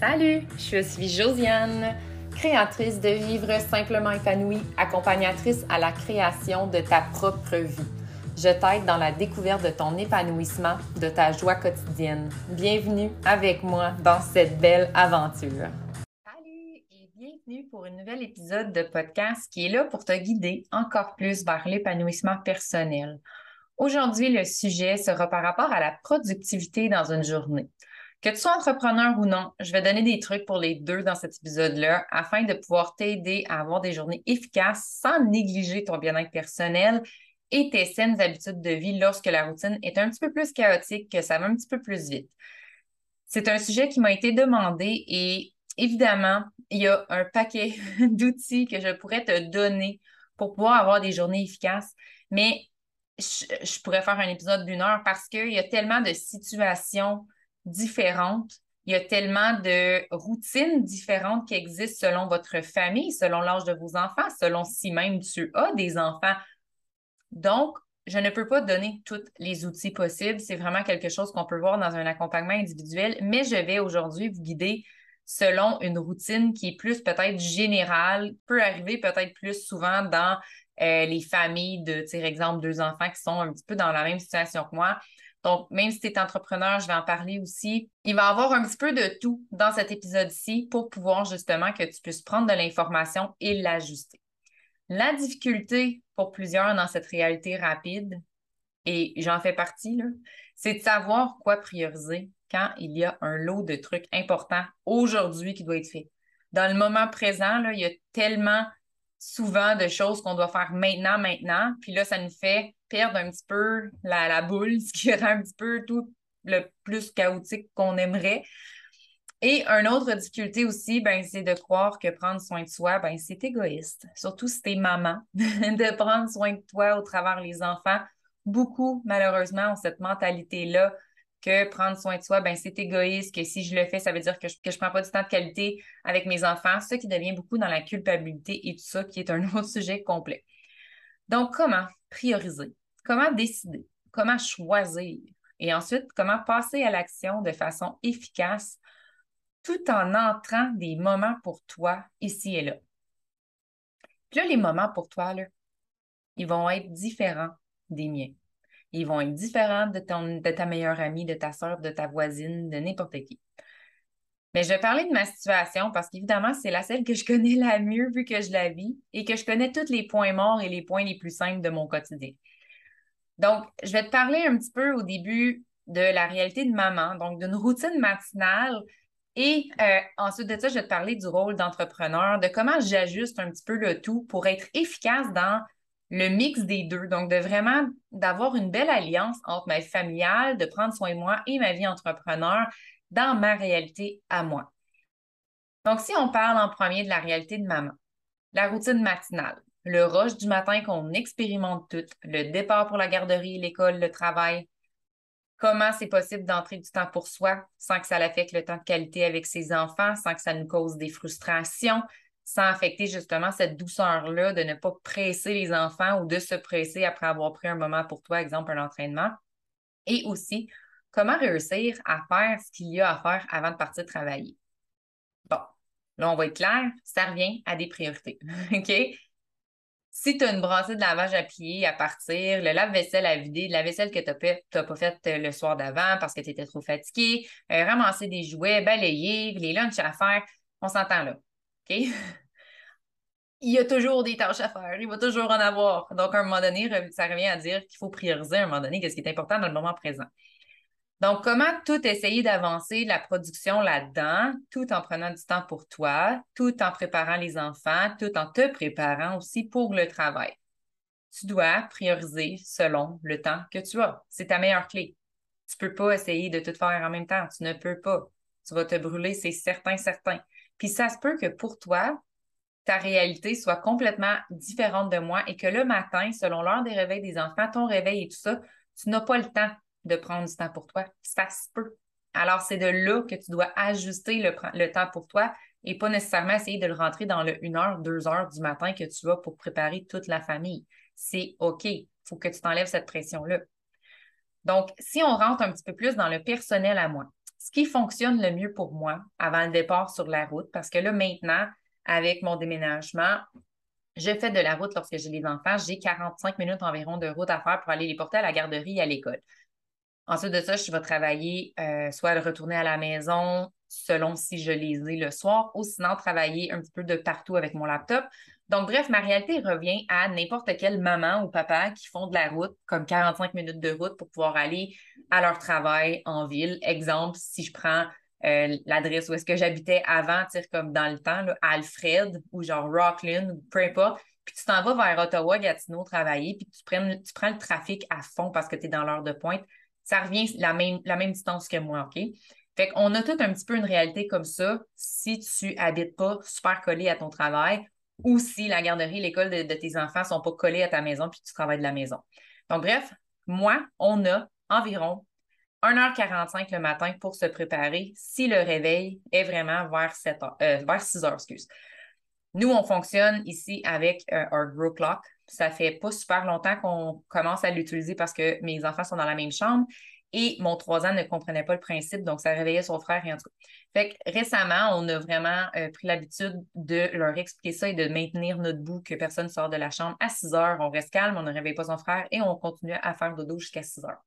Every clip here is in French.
Salut, je suis Josiane, créatrice de Vivre simplement épanouie, accompagnatrice à la création de ta propre vie. Je t'aide dans la découverte de ton épanouissement, de ta joie quotidienne. Bienvenue avec moi dans cette belle aventure. Salut et bienvenue pour un nouvel épisode de podcast qui est là pour te guider encore plus vers l'épanouissement personnel. Aujourd'hui, le sujet sera par rapport à la productivité dans une journée. Que tu sois entrepreneur ou non, je vais donner des trucs pour les deux dans cet épisode-là afin de pouvoir t'aider à avoir des journées efficaces sans négliger ton bien-être personnel et tes saines habitudes de vie lorsque la routine est un petit peu plus chaotique, que ça va un petit peu plus vite. C'est un sujet qui m'a été demandé et évidemment, il y a un paquet d'outils que je pourrais te donner pour pouvoir avoir des journées efficaces, mais je, pourrais faire un épisode d'une heure parce qu'il y a tellement de situations différentes. Il y a tellement de routines différentes qui existent selon votre famille, selon l'âge de vos enfants, selon si même tu as des enfants. Donc, je ne peux pas donner tous les outils possibles. C'est vraiment quelque chose qu'on peut voir dans un accompagnement individuel, mais je vais aujourd'hui vous guider selon une routine qui est plus peut-être générale, peut arriver peut-être plus souvent dans euh, les familles de, par exemple, deux enfants qui sont un petit peu dans la même situation que moi. Donc, même si tu es entrepreneur, je vais en parler aussi. Il va y avoir un petit peu de tout dans cet épisode-ci pour pouvoir justement que tu puisses prendre de l'information et l'ajuster. La difficulté pour plusieurs dans cette réalité rapide, et j'en fais partie, c'est de savoir quoi prioriser quand il y a un lot de trucs importants aujourd'hui qui doit être fait. Dans le moment présent, là, il y a tellement souvent de choses qu'on doit faire maintenant, maintenant. Puis là, ça nous fait perdre un petit peu la, boule, ce qui rend un petit peu tout le plus chaotique qu'on aimerait. Et une autre difficulté aussi, ben, c'est de croire que prendre soin de soi, ben, c'est égoïste. Surtout si t'es maman, de prendre soin de toi au travers les enfants. Beaucoup, malheureusement, ont cette mentalité-là que prendre soin de soi, ben, c'est égoïste, que si je le fais, ça veut dire que je ne prends pas du temps de qualité avec mes enfants, ce qui devient beaucoup dans la culpabilité et tout ça, qui est un autre sujet complet. Donc, comment prioriser? Comment décider? Comment choisir? Et ensuite, comment passer à l'action de façon efficace tout en entrant des moments pour toi ici et là? Puis là, les moments pour toi, là, ils vont être différents des miens. Ils vont être différents de, ton, de ta meilleure amie, de ta soeur, de ta voisine, de n'importe qui. Mais je vais parler de ma situation parce qu'évidemment, c'est la seule que je connais la mieux vu que je la vis et que je connais tous les points morts et les points les plus simples de mon quotidien. Donc, je vais te parler un petit peu au début de la réalité de maman, donc d'une routine matinale. Et euh, ensuite de ça, je vais te parler du rôle d'entrepreneur, de comment j'ajuste un petit peu le tout pour être efficace dans le mix des deux. Donc, de vraiment d'avoir une belle alliance entre ma vie familiale, de prendre soin de moi et ma vie entrepreneur dans ma réalité à moi. Donc, si on parle en premier de la réalité de maman, la routine matinale, le rush du matin qu'on expérimente tout, le départ pour la garderie, l'école, le travail, comment c'est possible d'entrer du temps pour soi sans que ça affecte le temps de qualité avec ses enfants, sans que ça nous cause des frustrations, sans affecter justement cette douceur-là de ne pas presser les enfants ou de se presser après avoir pris un moment pour toi, exemple un entraînement. Et aussi, comment réussir à faire ce qu'il y a à faire avant de partir travailler? Bon, là, on va être clair, ça revient à des priorités. OK? Si tu as une brassée de lavage à plier, à partir, le lave-vaisselle à vider, la vaisselle que tu n'as pas faite euh, le soir d'avant parce que tu étais trop fatigué, euh, ramasser des jouets, balayer, les lunchs à faire, on s'entend là. OK? il y a toujours des tâches à faire, il va toujours en avoir. Donc, à un moment donné, ça revient à dire qu'il faut prioriser à un moment donné qu'est-ce qui est important dans le moment présent. Donc, comment tout essayer d'avancer la production là-dedans, tout en prenant du temps pour toi, tout en préparant les enfants, tout en te préparant aussi pour le travail? Tu dois prioriser selon le temps que tu as. C'est ta meilleure clé. Tu ne peux pas essayer de tout faire en même temps. Tu ne peux pas. Tu vas te brûler, c'est certain, certain. Puis ça se peut que pour toi, ta réalité soit complètement différente de moi et que le matin, selon l'heure des réveils des enfants, ton réveil et tout ça, tu n'as pas le temps de prendre du temps pour toi. Ça se peut. Alors, c'est de là que tu dois ajuster le, temps pour toi et pas nécessairement essayer de le rentrer dans le 1 heure, 2 heures du matin que tu as pour préparer toute la famille. C'est OK. Il faut que tu t'enlèves cette pression-là. Donc, si on rentre un petit peu plus dans le personnel à moi, ce qui fonctionne le mieux pour moi avant le départ sur la route, parce que là, maintenant, avec mon déménagement, je fais de la route lorsque j'ai les enfants. J'ai 45 minutes environ de route à faire pour aller les porter à la garderie et à l'école. Ensuite de ça, je vais travailler, euh, soit retourner à la maison, selon si je les ai le soir, ou sinon travailler un petit peu de partout avec mon laptop. Donc, bref, ma réalité revient à n'importe quelle maman ou papa qui font de la route, comme 45 minutes de route pour pouvoir aller à leur travail en ville. Exemple, si je prends euh, l'adresse où est-ce que j'habitais avant, comme dans le temps, Alfred ou genre Rockland, peu importe, puis tu t'en vas vers Ottawa, Gatineau travailler, puis tu, tu prends le trafic à fond parce que tu es dans l'heure de pointe, ça revient la même, la distance que moi, OK? Fait qu'on a tout un petit peu une réalité comme ça si tu habites pas super collé à ton travail ou si la garderie, l'école de, tes enfants ne sont pas collés à ta maison puis tu travailles de la maison. Donc, bref, moi, on a environ 1h45 le matin pour se préparer si le réveil est vraiment vers, 7 euh, vers 6 h excuse. Nous, on fonctionne ici avec un euh, Grow Clock. Ça fait pas super longtemps qu'on commence à l'utiliser parce que mes enfants sont dans la même chambre et mon 3 ans ne comprenait pas le principe, donc ça réveillait son frère et en tout cas. Fait que récemment, on a vraiment euh, pris l'habitude de leur expliquer ça et de maintenir notre bout, que personne sort de la chambre à 6 heures. On reste calme, on ne réveille pas son frère et on continue à faire dodo jusqu'à 6 heures.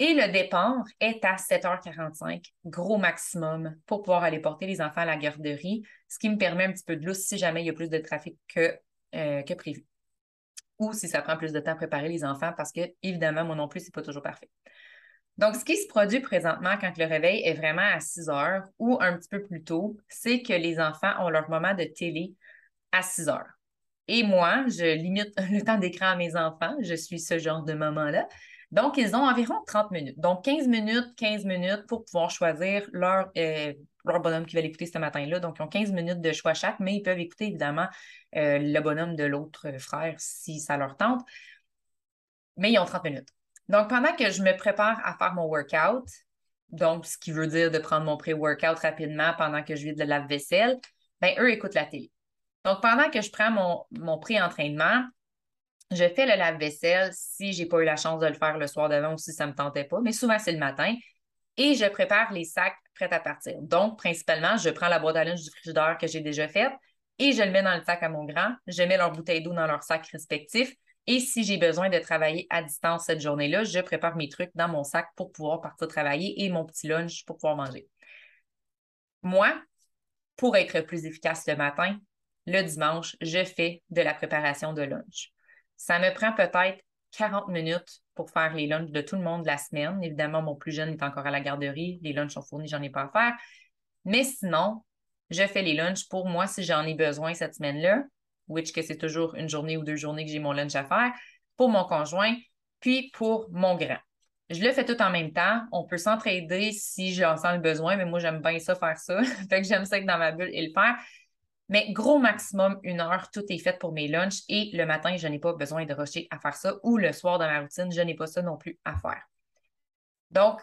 Et le départ est à 7h45, gros maximum, pour pouvoir aller porter les enfants à la garderie, ce qui me permet un petit peu de lousse si jamais il y a plus de trafic que, euh, que prévu. Ou si ça prend plus de temps à préparer les enfants, parce que, évidemment, moi non plus, ce n'est pas toujours parfait. Donc, ce qui se produit présentement quand le réveil est vraiment à 6 heures ou un petit peu plus tôt, c'est que les enfants ont leur moment de télé à 6 heures. Et moi, je limite le temps d'écran à mes enfants. Je suis ce genre de moment-là. Donc, ils ont environ 30 minutes. Donc, 15 minutes, 15 minutes pour pouvoir choisir leur, euh, leur bonhomme qui va l'écouter ce matin-là. Donc, ils ont 15 minutes de choix chaque, mais ils peuvent écouter évidemment euh, le bonhomme de l'autre frère si ça leur tente. Mais ils ont 30 minutes. Donc, pendant que je me prépare à faire mon workout, donc ce qui veut dire de prendre mon pré-workout rapidement pendant que je vide de la vaisselle, ben eux écoutent la télé. Donc, pendant que je prends mon, pré-entraînement, je fais le lave-vaisselle si je n'ai pas eu la chance de le faire le soir d'avant ou si ça ne me tentait pas, mais souvent c'est le matin. Et je prépare les sacs prêts à partir. Donc, principalement, je prends la boîte à linge du frigidaire que j'ai déjà faite et je le mets dans le sac à mon grand. Je mets leur bouteille d'eau dans leur sac respectif et si j'ai besoin de travailler à distance cette journée-là, je prépare mes trucs dans mon sac pour pouvoir partir travailler et mon petit lunch pour pouvoir manger. Moi, pour être plus efficace le matin, le dimanche, je fais de la préparation de lunch. Ça me prend peut-être 40 minutes pour faire les lunchs de tout le monde la semaine. Évidemment, mon plus jeune est encore à la garderie. Les lunchs sont fournis, j'en ai pas à faire. Mais sinon, je fais les lunchs pour moi si j'en ai besoin cette semaine-là which que c'est toujours une journée ou deux journées que j'ai mon lunch à faire, pour mon conjoint, puis pour mon grand. Je le fais tout en même temps. On peut s'entraider si j'en sens le besoin, mais moi, j'aime bien ça, faire ça. fait que j'aime ça être dans ma bulle et le faire. Mais gros maximum, une heure, tout est fait pour mes lunchs et le matin, je n'ai pas besoin de rusher à faire ça ou le soir dans ma routine, je n'ai pas ça non plus à faire. Donc,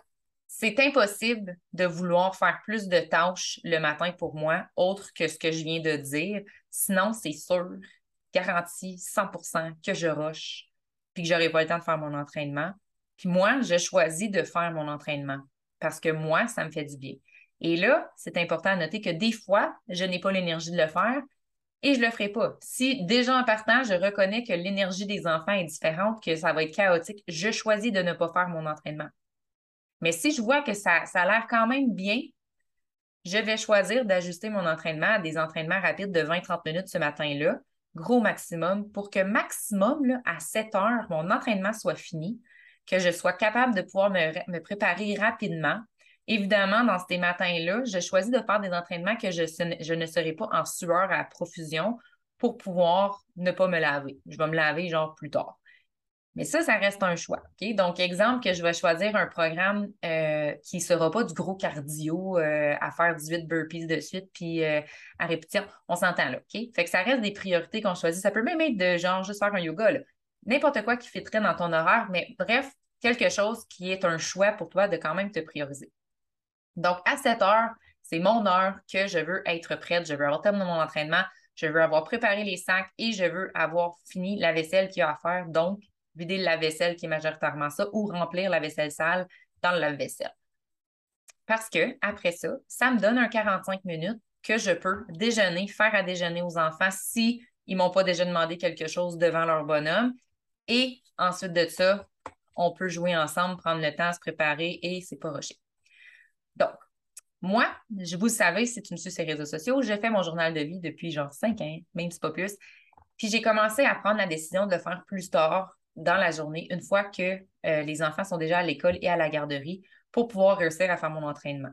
c'est impossible de vouloir faire plus de tâches le matin pour moi, autre que ce que je viens de dire. Sinon, c'est sûr, garanti 100% que je rush, puis que je n'aurai pas le temps de faire mon entraînement. Puis moi, je choisis de faire mon entraînement parce que moi, ça me fait du bien. Et là, c'est important à noter que des fois, je n'ai pas l'énergie de le faire et je ne le ferai pas. Si déjà en partant, je reconnais que l'énergie des enfants est différente, que ça va être chaotique, je choisis de ne pas faire mon entraînement. Mais si je vois que ça, ça a l'air quand même bien, je vais choisir d'ajuster mon entraînement à des entraînements rapides de 20-30 minutes ce matin-là, gros maximum, pour que maximum, à 7 heures, mon entraînement soit fini, que je sois capable de pouvoir me, préparer rapidement. Évidemment, dans ces matins-là, je choisis de faire des entraînements que je, je ne serai pas en sueur à profusion pour pouvoir ne pas me laver. Je vais me laver genre plus tard. Mais ça, ça reste un choix. Donc, exemple que je vais choisir un programme euh, qui ne sera pas du gros cardio euh, à faire 18 burpees de suite puis euh, à répétition. On s'entend là. OK? Fait que ça reste des priorités qu'on choisit. Ça peut même être de genre juste faire un yoga. N'importe quoi qui fitterait dans ton horaire, mais bref, quelque chose qui est un choix pour toi de quand même te prioriser. Donc, à cette heure, c'est mon heure que je veux être prête. Je veux avoir terminé mon entraînement. Je veux avoir préparé les sacs et je veux avoir fini la vaisselle qu'il y a à faire. Donc, vider la vaisselle qui est majoritairement ça, ou remplir la vaisselle sale dans le lave-vaisselle. Parce que après ça, ça me donne un 45 minutes que je peux déjeuner, faire à déjeuner aux enfants si ils m'ont pas déjà demandé quelque chose devant leur bonhomme. Et ensuite de ça, on peut jouer ensemble, prendre le temps, se préparer et c'est pas rushé. Donc, moi, je vous le savez, si tu me suis sur les réseaux sociaux, j'ai fait mon journal de vie depuis genre cinq ans, même si pas plus. Puis j'ai commencé à prendre la décision de le faire plus tard dans la journée, une fois que euh, les enfants sont déjà à l'école et à la garderie, pour pouvoir réussir à faire mon entraînement.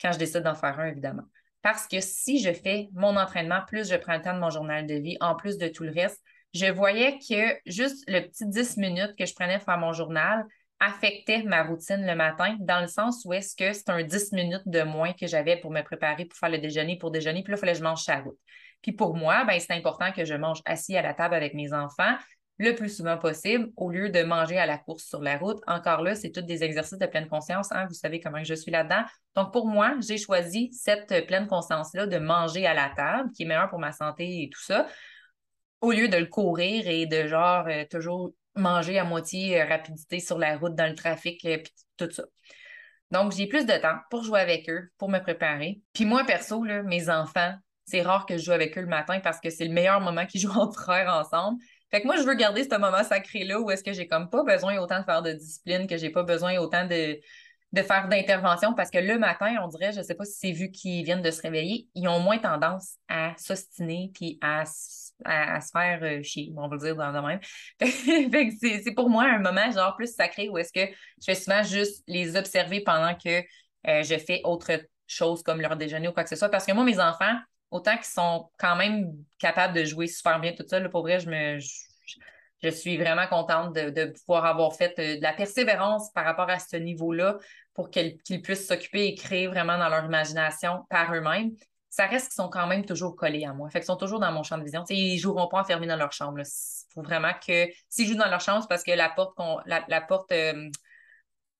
Quand je décide d'en faire un, évidemment. Parce que si je fais mon entraînement, plus je prends le temps de mon journal de vie, en plus de tout le reste, je voyais que juste le petit 10 minutes que je prenais pour faire mon journal affectait ma routine le matin, dans le sens où est-ce que c'est un 10 minutes de moins que j'avais pour me préparer pour faire le déjeuner, pour déjeuner, puis là, il fallait que je mange sa route. Puis pour moi, ben, c'est important que je mange assis à la table avec mes enfants le plus souvent possible au lieu de manger à la course sur la route. Encore là, c'est tous des exercices de pleine conscience. Hein? Vous savez comment je suis là-dedans. Donc, pour moi, j'ai choisi cette pleine conscience-là de manger à la table, qui est meilleure pour ma santé et tout ça, au lieu de le courir et de genre euh, toujours manger à moitié euh, rapidité sur la route, dans le trafic, euh, tout ça. Donc, j'ai plus de temps pour jouer avec eux, pour me préparer. Puis moi, perso, là, mes enfants, c'est rare que je joue avec eux le matin parce que c'est le meilleur moment qu'ils jouent entre frères ensemble. Fait que moi, je veux garder ce moment sacré-là où est-ce que j'ai comme pas besoin autant de faire de discipline, que j'ai pas besoin autant de, de faire d'intervention parce que le matin, on dirait, je sais pas si c'est vu qu'ils viennent de se réveiller, ils ont moins tendance à s'ostiner puis à, à, se faire euh, chier, on va le dire dans le même. fait que c'est pour moi un moment genre plus sacré où est-ce que je fais souvent juste les observer pendant que euh, je fais autre chose comme leur déjeuner ou quoi que ce soit. Parce que moi, mes enfants, autant qu'ils sont quand même capables de jouer super bien tout ça, pour vrai, je me. Je, suis vraiment contente de, pouvoir avoir fait euh, de la persévérance par rapport à ce niveau-là pour qu'ils puissent s'occuper et créer vraiment dans leur imagination par eux-mêmes. Ça reste qu'ils sont quand même toujours collés à moi. Fait qu'ils sont toujours dans mon champ de vision. ils ne joueront pas enfermés dans leur chambre. Il faut vraiment que s'ils jouent dans leur chambre, c'est parce que la porte, la, la porte euh,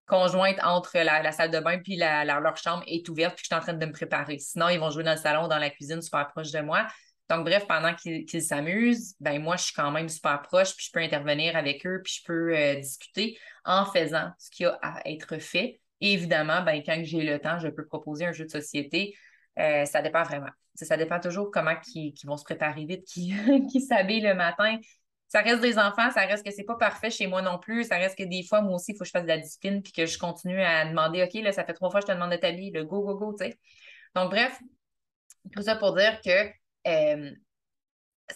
conjointe entre la, salle de bain puis leur chambre est ouverte puis je suis en train de me préparer. Sinon, ils vont jouer dans le salon dans la cuisine super proche de moi. Donc, bref, pendant qu'ils s'amusent, ben moi, je suis quand même super proche, puis je peux intervenir avec eux, puis je peux euh, discuter en faisant ce qui a à être fait. Évidemment, ben, quand j'ai le temps, je peux proposer un jeu de société. Euh, ça dépend vraiment. Ça dépend toujours comment ils, vont se préparer vite, qui, qui s'habillent le matin, ça reste des enfants, ça reste que c'est pas parfait chez moi non plus. Ça reste que des fois, moi aussi, il faut que je fasse de la discipline puis que je continue à demander OK, là, ça fait trois fois que je te demande de t'habiller, le go, go, go, tu sais. Donc, bref, tout ça pour dire que euh,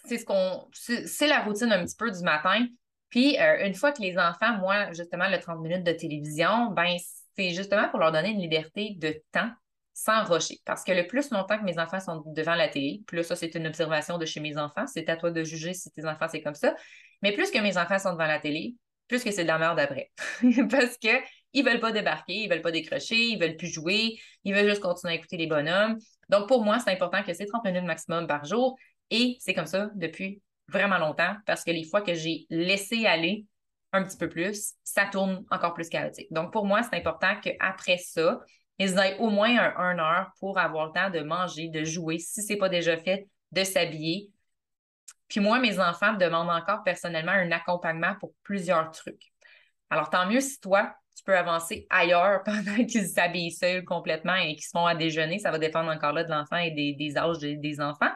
c'est ce qu'on. C'est la routine un petit peu du matin. Puis, euh, une fois que les enfants, moi, justement, le 30 minutes de télévision, ben, c'est justement pour leur donner une liberté de temps sans rocher. Parce que le plus longtemps que mes enfants sont devant la télé, plus ça, c'est une observation de chez mes enfants. C'est à toi de juger si tes enfants, c'est comme ça. Mais plus que mes enfants sont devant la télé, plus que c'est de la merde après. Parce qu'ils ne veulent pas débarquer, ils veulent pas décrocher, ils veulent plus jouer, ils veulent juste continuer à écouter les bonhommes. Donc, pour moi, c'est important que c'est 30 minutes maximum par jour. Et c'est comme ça depuis vraiment longtemps parce que les fois que j'ai laissé aller un petit peu plus, ça tourne encore plus chaotique. Donc, pour moi, c'est important qu'après ça, ils aient au moins un, heure pour avoir le temps de manger, de jouer, si ce n'est pas déjà fait, de s'habiller. Puis moi, mes enfants me demandent encore personnellement un accompagnement pour plusieurs trucs. Alors, tant mieux si toi, tu peux avancer ailleurs pendant qu'ils s'habillent seuls complètement et qu'ils se font à déjeuner. Ça va dépendre encore là de l'enfant et des, âges des, enfants.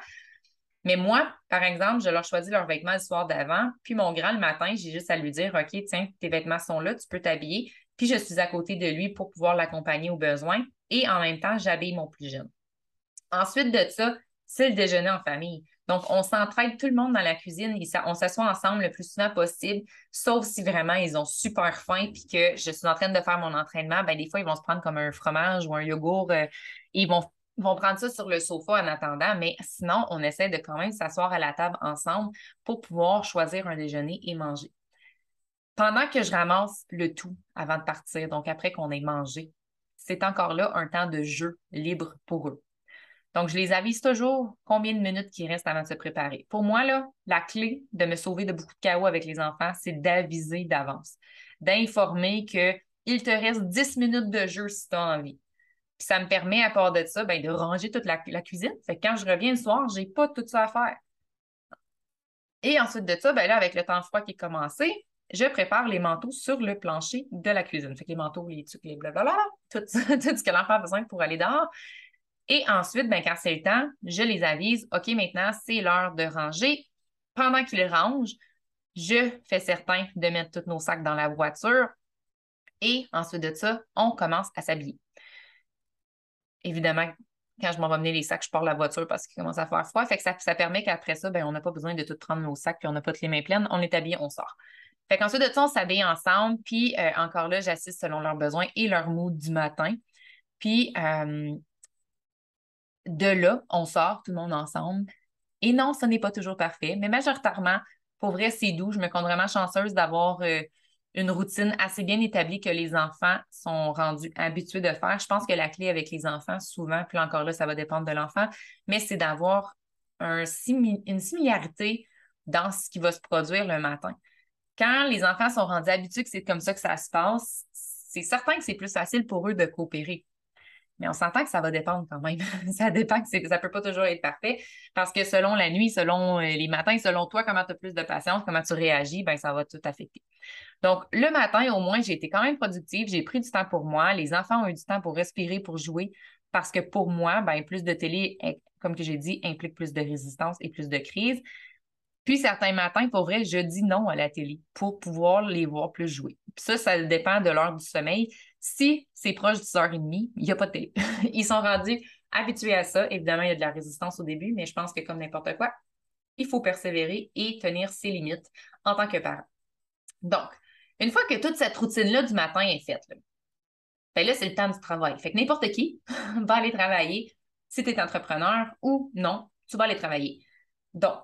Mais moi, par exemple, je leur choisis leurs vêtements le soir d'avant. Puis mon grand, le matin, j'ai juste à lui dire OK, tiens, tes vêtements sont là, tu peux t'habiller puis je suis à côté de lui pour pouvoir l'accompagner aux besoins et en même temps, j'habille mon plus jeune. Ensuite de ça, c'est le déjeuner en famille. Donc, on s'entraide tout le monde dans la cuisine et on s'assoit ensemble le plus souvent possible, sauf si vraiment ils ont super faim puis que je suis en train de faire mon entraînement. Ben, des fois, ils vont se prendre comme un fromage ou un yogourt euh, et ils vont, vont prendre ça sur le sofa en attendant. Mais sinon, on essaie de quand même s'asseoir à la table ensemble pour pouvoir choisir un déjeuner et manger. Pendant que je ramasse le tout avant de partir, donc après qu'on ait mangé, c'est encore là un temps de jeu libre pour eux. Donc, je les avise toujours combien de minutes qui restent avant de se préparer. Pour moi, là, la clé de me sauver de beaucoup de chaos avec les enfants, c'est d'aviser d'avance, d'informer qu'il te reste 10 minutes de jeu si tu as envie. Puis ça me permet, à part de ça, ben, de ranger toute la, cuisine. Fait que quand je reviens le soir, je n'ai pas tout ça à faire. Et ensuite de ça, ben là, avec le temps froid qui est commencé, je prépare les manteaux sur le plancher de la cuisine. Fait que les manteaux, les trucs, les blablabla, tout, tout ce que l'enfant a besoin pour aller dehors. Et ensuite, ben, quand c'est le temps, je les avise, OK, maintenant, c'est l'heure de ranger. Pendant qu'ils rangent, je fais certain de mettre tous nos sacs dans la voiture. Et ensuite de ça, on commence à s'habiller. Évidemment, quand je m'en vais mener les sacs, je pars la voiture parce qu'il commence à faire froid. Fait que ça, permet qu'après ça, ben, on n'a pas besoin de tout prendre nos sacs puis on n'a pas toutes les mains pleines. On est habillé, on sort. Fait qu'ensuite de ça, on s'habille ensemble. Puis euh, encore là, j'assiste selon leurs besoins et leur mood du matin. Puis euh, de là, on sort tout le monde ensemble. Et non, ce n'est pas toujours parfait, mais majoritairement, pour vrai, c'est doux. Je me compte vraiment chanceuse d'avoir euh, une routine assez bien établie que les enfants sont rendus habitués de faire. Je pense que la clé avec les enfants, souvent, puis encore là, ça va dépendre de l'enfant, mais c'est d'avoir un une similarité dans ce qui va se produire le matin. Quand les enfants sont rendus habitués que c'est comme ça que ça se passe, c'est certain que c'est plus facile pour eux de coopérer. Mais on s'entend que ça va dépendre quand même. ça dépend que ça ne peut pas toujours être parfait parce que selon la nuit, selon euh, les matins, selon toi, comment tu as plus de patience, comment tu réagis, ben ça va tout affecter. Donc, le matin, au moins, j'ai été quand même productive. J'ai pris du temps pour moi. Les enfants ont eu du temps pour respirer, pour jouer. Parce que pour moi, ben, plus de télé, comme que j'ai dit, implique plus de résistance et plus de crise. Puis certains matins, pour vrai, je dis non à la télé pour pouvoir les voir plus jouer. Puis ça, ça dépend de l'heure du sommeil. Si c'est proche de 10h30, il n'y a pas de télé. Ils sont rendus habitués à ça. Évidemment, il y a de la résistance au début, mais je pense que comme n'importe quoi, il faut persévérer et tenir ses limites en tant que parent. Donc, une fois que toute cette routine-là du matin est faite, là, ben là, c'est le temps du travail. Fait que n'importe qui va aller travailler si tu es entrepreneur ou non, tu vas aller travailler. Donc,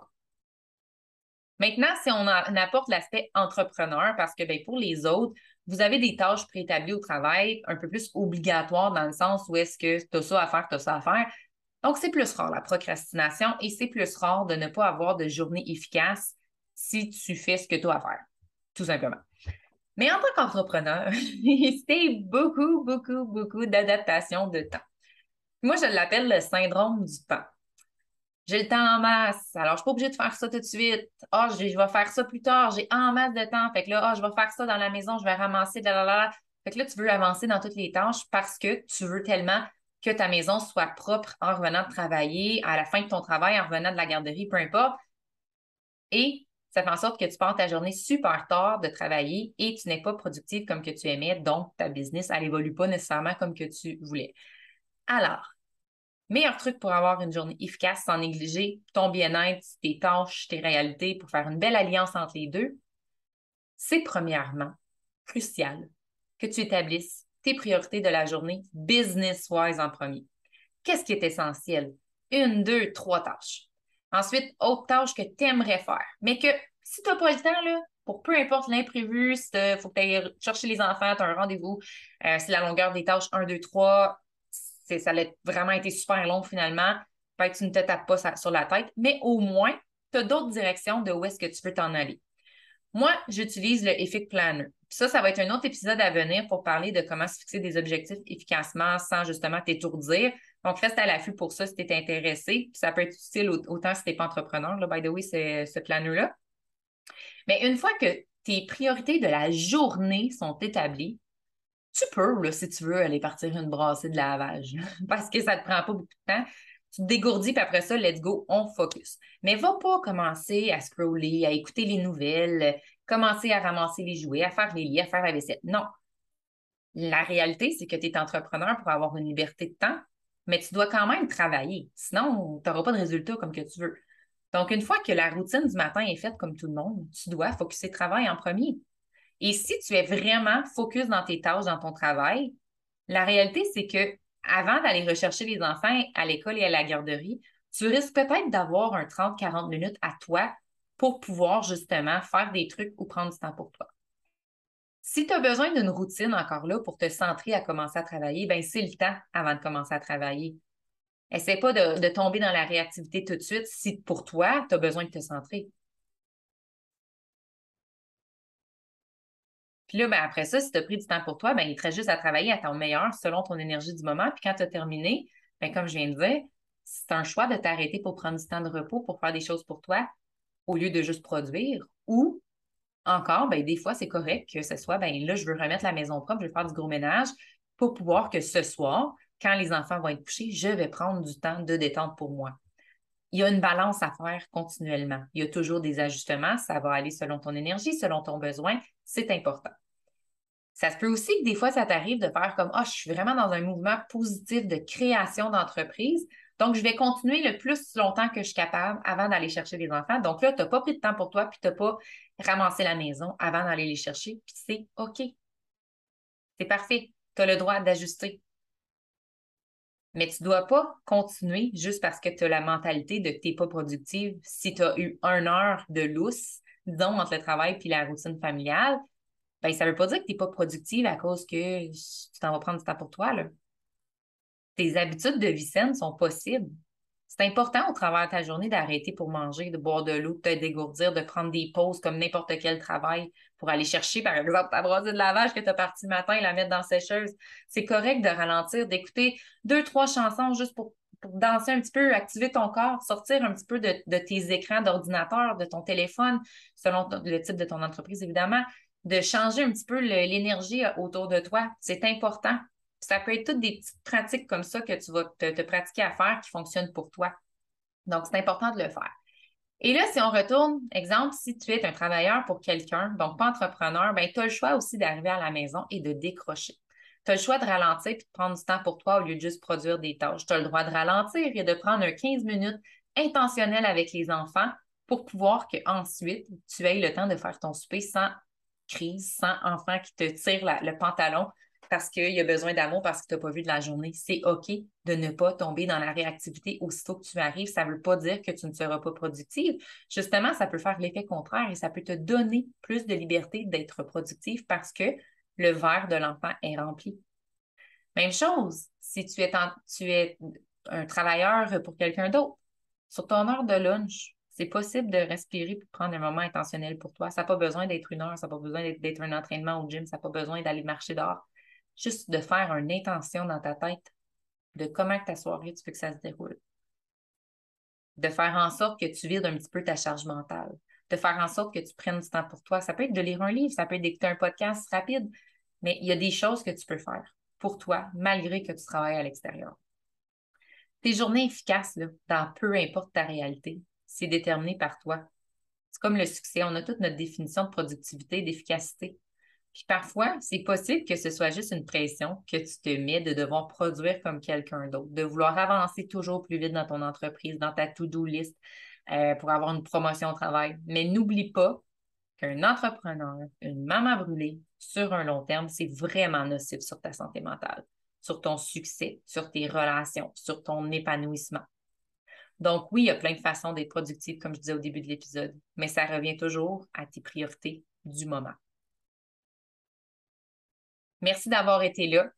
Maintenant, si on, apporte l'aspect entrepreneur, parce que ben, pour les autres, vous avez des tâches préétablies au travail, un peu plus obligatoires dans le sens où est-ce que tu as ça à faire, tu as ça à faire. Donc, c'est plus rare la procrastination et c'est plus rare de ne pas avoir de journée efficace si tu fais ce que tu as à faire, tout simplement. Mais en tant qu'entrepreneur, c'est beaucoup, beaucoup, beaucoup d'adaptation de temps. Moi, je l'appelle le syndrome du temps j'ai le temps en masse. Alors, je ne suis pas obligée de faire ça tout de suite. Ah, je, vais faire ça plus tard. J'ai en masse de temps. Fait que là, ah, je vais faire ça dans la maison, je vais ramasser, de la, Fait que là, tu veux avancer dans toutes les tâches parce que tu veux tellement que ta maison soit propre en revenant de travailler, à la fin de ton travail, en revenant de la garderie, peu importe. Et ça fait en sorte que tu pars ta journée super tard de travailler et tu n'es pas productive comme que tu aimais, donc ta business, elle évolue pas nécessairement comme que tu voulais. Alors, Meilleur truc pour avoir une journée efficace sans négliger ton bien-être, tes tâches, tes réalités, pour faire une belle alliance entre les deux, c'est premièrement crucial que tu établisses tes priorités de la journée business-wise en premier. Qu'est-ce qui est essentiel? Une, deux, trois tâches. Ensuite, autre tâche que tu aimerais faire, mais que si tu n'as pas le temps, là, pour peu importe l'imprévu, si il faut que tu ailles chercher les enfants, tu as un rendez-vous, euh, c'est la longueur des tâches 1, 2, 3, ça a vraiment été super long finalement. Peut-être que tu ne te tapes pas sur la tête, mais au moins, tu as d'autres directions de où est-ce que tu peux t'en aller. Moi, j'utilise le Effic Planner. ça, ça va être un autre épisode à venir pour parler de comment se fixer des objectifs efficacement sans justement t'étourdir. Donc, reste à l'affût pour ça si tu es intéressé. ça peut être utile autant si tu n'es pas entrepreneur, là, by the way, ce planner-là. Mais une fois que tes priorités de la journée sont établies, tu peux, si tu veux, aller partir une brassée de lavage, parce que ça ne te prend pas beaucoup de temps. Tu te dégourdis, puis après ça, let's go, on focus. Mais va pas commencer à scroller, à écouter les nouvelles, commencer à ramasser les jouets, à faire les lits, à faire la vaisselle. Non. La réalité, c'est que tu es entrepreneur pour avoir une liberté de temps, mais tu dois quand même travailler. Sinon, tu n'auras pas de résultat comme que tu veux. Donc, une fois que la routine du matin est faite comme tout le monde, tu dois focuser travail en premier. Et si tu es vraiment focus dans tes tâches, dans ton travail, la réalité, c'est que avant d'aller rechercher les enfants à l'école et à la garderie, tu risques peut-être d'avoir un 30-40 minutes à toi pour pouvoir justement faire des trucs ou prendre du temps pour toi. Si tu as besoin d'une routine encore là pour te centrer à commencer à travailler, ben c'est le temps avant de commencer à travailler. Essaie pas de, de tomber dans la réactivité tout de suite si pour toi, tu as besoin de te centrer. Là, ben, après ça, si tu as pris du temps pour toi, ben, il te reste juste à travailler à ton meilleur selon ton énergie du moment. Puis quand tu as terminé, ben, comme je viens de dire, c'est un choix de t'arrêter pour prendre du temps de repos, pour faire des choses pour toi, au lieu de juste produire, ou encore, ben, des fois, c'est correct que ce soit, ben, là, je veux remettre la maison propre, je veux faire du gros ménage pour pouvoir que ce soir, quand les enfants vont être couchés, je vais prendre du temps de détente pour moi. Il y a une balance à faire continuellement. Il y a toujours des ajustements. Ça va aller selon ton énergie, selon ton besoin. C'est important. Ça se peut aussi que des fois, ça t'arrive de faire comme Ah, je suis vraiment dans un mouvement positif de création d'entreprise. Donc, je vais continuer le plus longtemps que je suis capable avant d'aller chercher les enfants. Donc là, tu n'as pas pris de temps pour toi, puis tu n'as pas ramassé la maison avant d'aller les chercher, puis c'est OK. C'est parfait. Tu as le droit d'ajuster. Mais tu ne dois pas continuer juste parce que tu as la mentalité de que tu n'es pas productive. Si tu as eu une heure de lousse, disons, entre le travail et la routine familiale, ben, ça ne veut pas dire que tu n'es pas productive à cause que tu t'en vas prendre du temps pour toi. Là tes habitudes de vie saine sont possibles. C'est important au travers de ta journée d'arrêter pour manger, de boire de l'eau, de te dégourdir, de prendre des pauses comme n'importe quel travail pour aller chercher, par exemple, ta brassée de lavage que tu as parti le matin et la mettre dans la sécheuse. C'est correct de ralentir, d'écouter deux, trois chansons juste pour, danser un petit peu, activer ton corps, sortir un petit peu de tes écrans d'ordinateur, de ton téléphone, selon le type de ton entreprise, évidemment, de changer un petit peu l'énergie autour de toi. C'est important ça peut être toutes des petites pratiques comme ça que tu vas te, pratiquer à faire qui fonctionnent pour toi. Donc, c'est important de le faire. Et là, si on retourne, exemple, si tu es un travailleur pour quelqu'un, donc pas entrepreneur, ben, tu as le choix aussi d'arriver à la maison et de décrocher. Tu as le choix de ralentir et de prendre du temps pour toi au lieu de juste produire des tâches. Tu as le droit de ralentir et de prendre un 15 minutes intentionnel avec les enfants pour pouvoir qu'ensuite, tu aies le temps de faire ton souper sans crise, sans enfant qui te tire le pantalon parce qu'il a besoin d'amour parce que tu n'as pas vu de la journée. C'est OK de ne pas tomber dans la réactivité aussitôt que tu arrives. Ça ne veut pas dire que tu ne seras pas productive. Justement, ça peut faire l'effet contraire et ça peut te donner plus de liberté d'être productive parce que le verre de l'enfant est rempli. Même chose, si tu es, tu es un travailleur pour quelqu'un d'autre, sur ton heure de lunch, c'est possible de respirer pour prendre un moment intentionnel pour toi. Ça n'a pas besoin d'être une heure, ça n'a pas besoin d'être un entraînement au gym, ça n'a pas besoin d'aller marcher dehors juste de faire une intention dans ta tête de comment ta soirée, tu veux que ça se déroule. De faire en sorte que tu vides un petit peu ta charge mentale. De faire en sorte que tu prennes du temps pour toi. Ça peut être de lire un livre, ça peut être d'écouter un podcast rapide, mais il y a des choses que tu peux faire pour toi, malgré que tu travailles à l'extérieur. Tes journées efficaces, dans peu importe ta réalité, c'est déterminé par toi. C'est comme le succès. On a toute notre définition de productivité, d'efficacité. Puis parfois, c'est possible que ce soit juste une pression que tu te mets de devoir produire comme quelqu'un d'autre, de vouloir avancer toujours plus vite dans ton entreprise, dans ta to-do list euh, pour avoir une promotion au travail. Mais n'oublie pas qu'un entrepreneur, une maman brûlée, sur un long terme, c'est vraiment nocif sur ta santé mentale, sur ton succès, sur tes relations, sur ton épanouissement. Donc oui, il y a plein de façons d'être productive, comme je disais au début de l'épisode, mais ça revient toujours à tes priorités du moment. Merci d'avoir été là.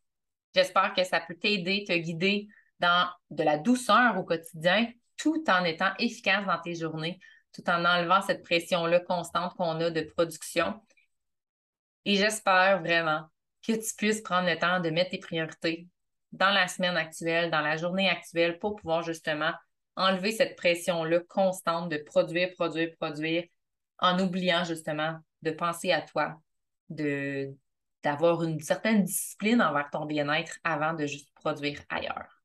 J'espère que ça peut t'aider, te guider dans de la douceur au quotidien, tout en étant efficace dans tes journées, tout en enlevant cette pression-là constante qu'on a de production. Et j'espère vraiment que tu puisses prendre le temps de mettre tes priorités dans la semaine actuelle, dans la journée actuelle, pour pouvoir justement enlever cette pression-là constante de produire, produire, produire, en oubliant justement de penser à toi, d'avoir une certaine discipline envers ton bien-être avant de juste produire ailleurs.